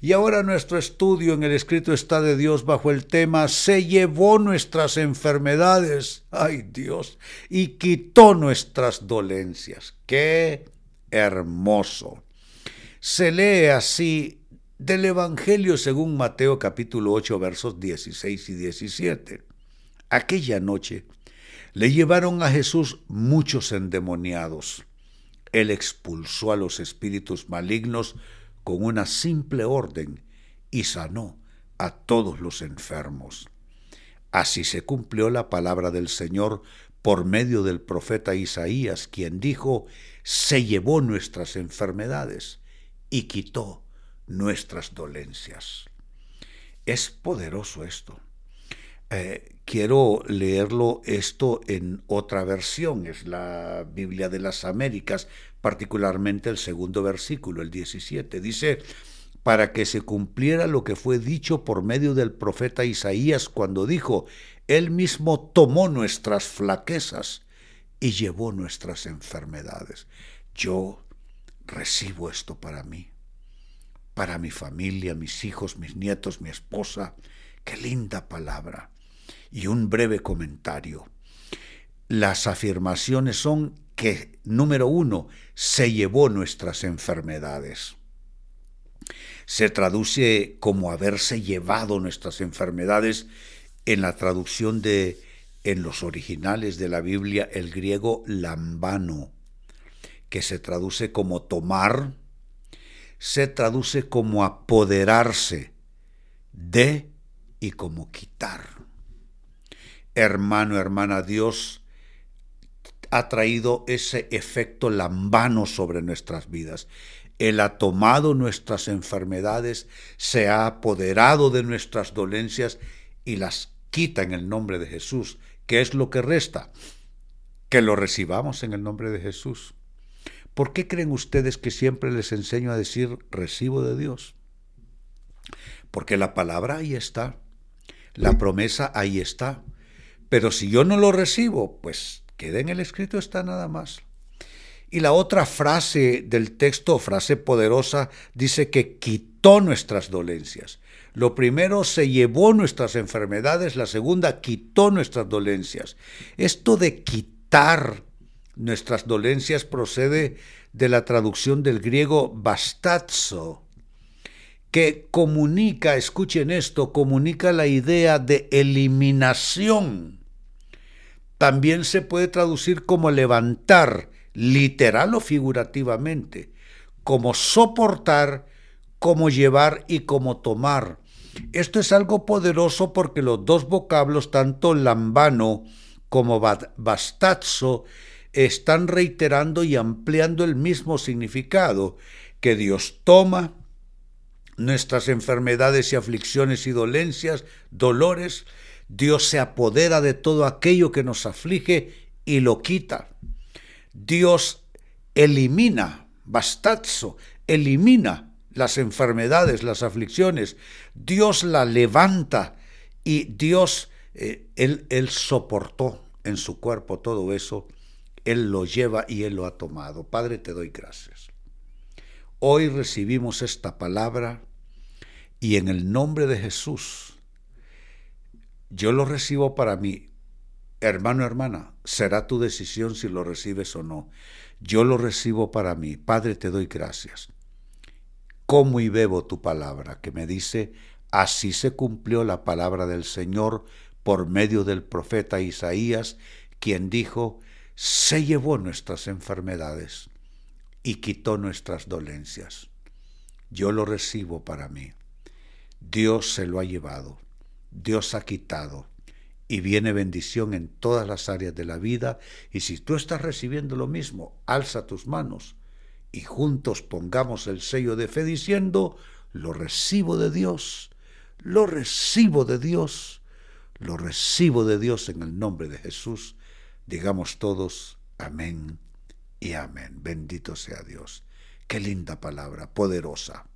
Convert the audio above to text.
Y ahora nuestro estudio en el escrito está de Dios bajo el tema Se llevó nuestras enfermedades, ay Dios, y quitó nuestras dolencias. ¡Qué hermoso! Se lee así del Evangelio según Mateo capítulo 8 versos 16 y 17. Aquella noche le llevaron a Jesús muchos endemoniados. Él expulsó a los espíritus malignos con una simple orden y sanó a todos los enfermos. Así se cumplió la palabra del Señor por medio del profeta Isaías, quien dijo, se llevó nuestras enfermedades y quitó nuestras dolencias. Es poderoso esto. Eh, quiero leerlo esto en otra versión, es la Biblia de las Américas, particularmente el segundo versículo, el 17. Dice, para que se cumpliera lo que fue dicho por medio del profeta Isaías cuando dijo, Él mismo tomó nuestras flaquezas y llevó nuestras enfermedades. Yo recibo esto para mí, para mi familia, mis hijos, mis nietos, mi esposa. Qué linda palabra. Y un breve comentario. Las afirmaciones son que, número uno, se llevó nuestras enfermedades. Se traduce como haberse llevado nuestras enfermedades en la traducción de, en los originales de la Biblia, el griego lambano, que se traduce como tomar, se traduce como apoderarse de y como quitar. Hermano, hermana, Dios ha traído ese efecto lambano sobre nuestras vidas. Él ha tomado nuestras enfermedades, se ha apoderado de nuestras dolencias y las quita en el nombre de Jesús. ¿Qué es lo que resta? Que lo recibamos en el nombre de Jesús. ¿Por qué creen ustedes que siempre les enseño a decir recibo de Dios? Porque la palabra ahí está, la promesa ahí está. Pero si yo no lo recibo, pues queda en el escrito está nada más. Y la otra frase del texto, frase poderosa, dice que quitó nuestras dolencias. Lo primero, se llevó nuestras enfermedades, la segunda, quitó nuestras dolencias. Esto de quitar nuestras dolencias procede de la traducción del griego bastazo, que comunica, escuchen esto, comunica la idea de eliminación también se puede traducir como levantar, literal o figurativamente, como soportar, como llevar y como tomar. Esto es algo poderoso porque los dos vocablos, tanto lambano como bastazzo, están reiterando y ampliando el mismo significado, que Dios toma nuestras enfermedades y aflicciones y dolencias, dolores, Dios se apodera de todo aquello que nos aflige y lo quita. Dios elimina, bastazzo, elimina las enfermedades, las aflicciones. Dios la levanta y Dios, eh, él, él soportó en su cuerpo todo eso. Él lo lleva y Él lo ha tomado. Padre, te doy gracias. Hoy recibimos esta palabra y en el nombre de Jesús yo lo recibo para mí. Hermano, hermana, será tu decisión si lo recibes o no. Yo lo recibo para mí. Padre, te doy gracias. Como y bebo tu palabra, que me dice, así se cumplió la palabra del Señor por medio del profeta Isaías, quien dijo, se llevó nuestras enfermedades y quitó nuestras dolencias. Yo lo recibo para mí. Dios se lo ha llevado. Dios ha quitado y viene bendición en todas las áreas de la vida. Y si tú estás recibiendo lo mismo, alza tus manos y juntos pongamos el sello de fe diciendo, lo recibo de Dios, lo recibo de Dios, lo recibo de Dios en el nombre de Jesús. Digamos todos, amén y amén. Bendito sea Dios. Qué linda palabra, poderosa.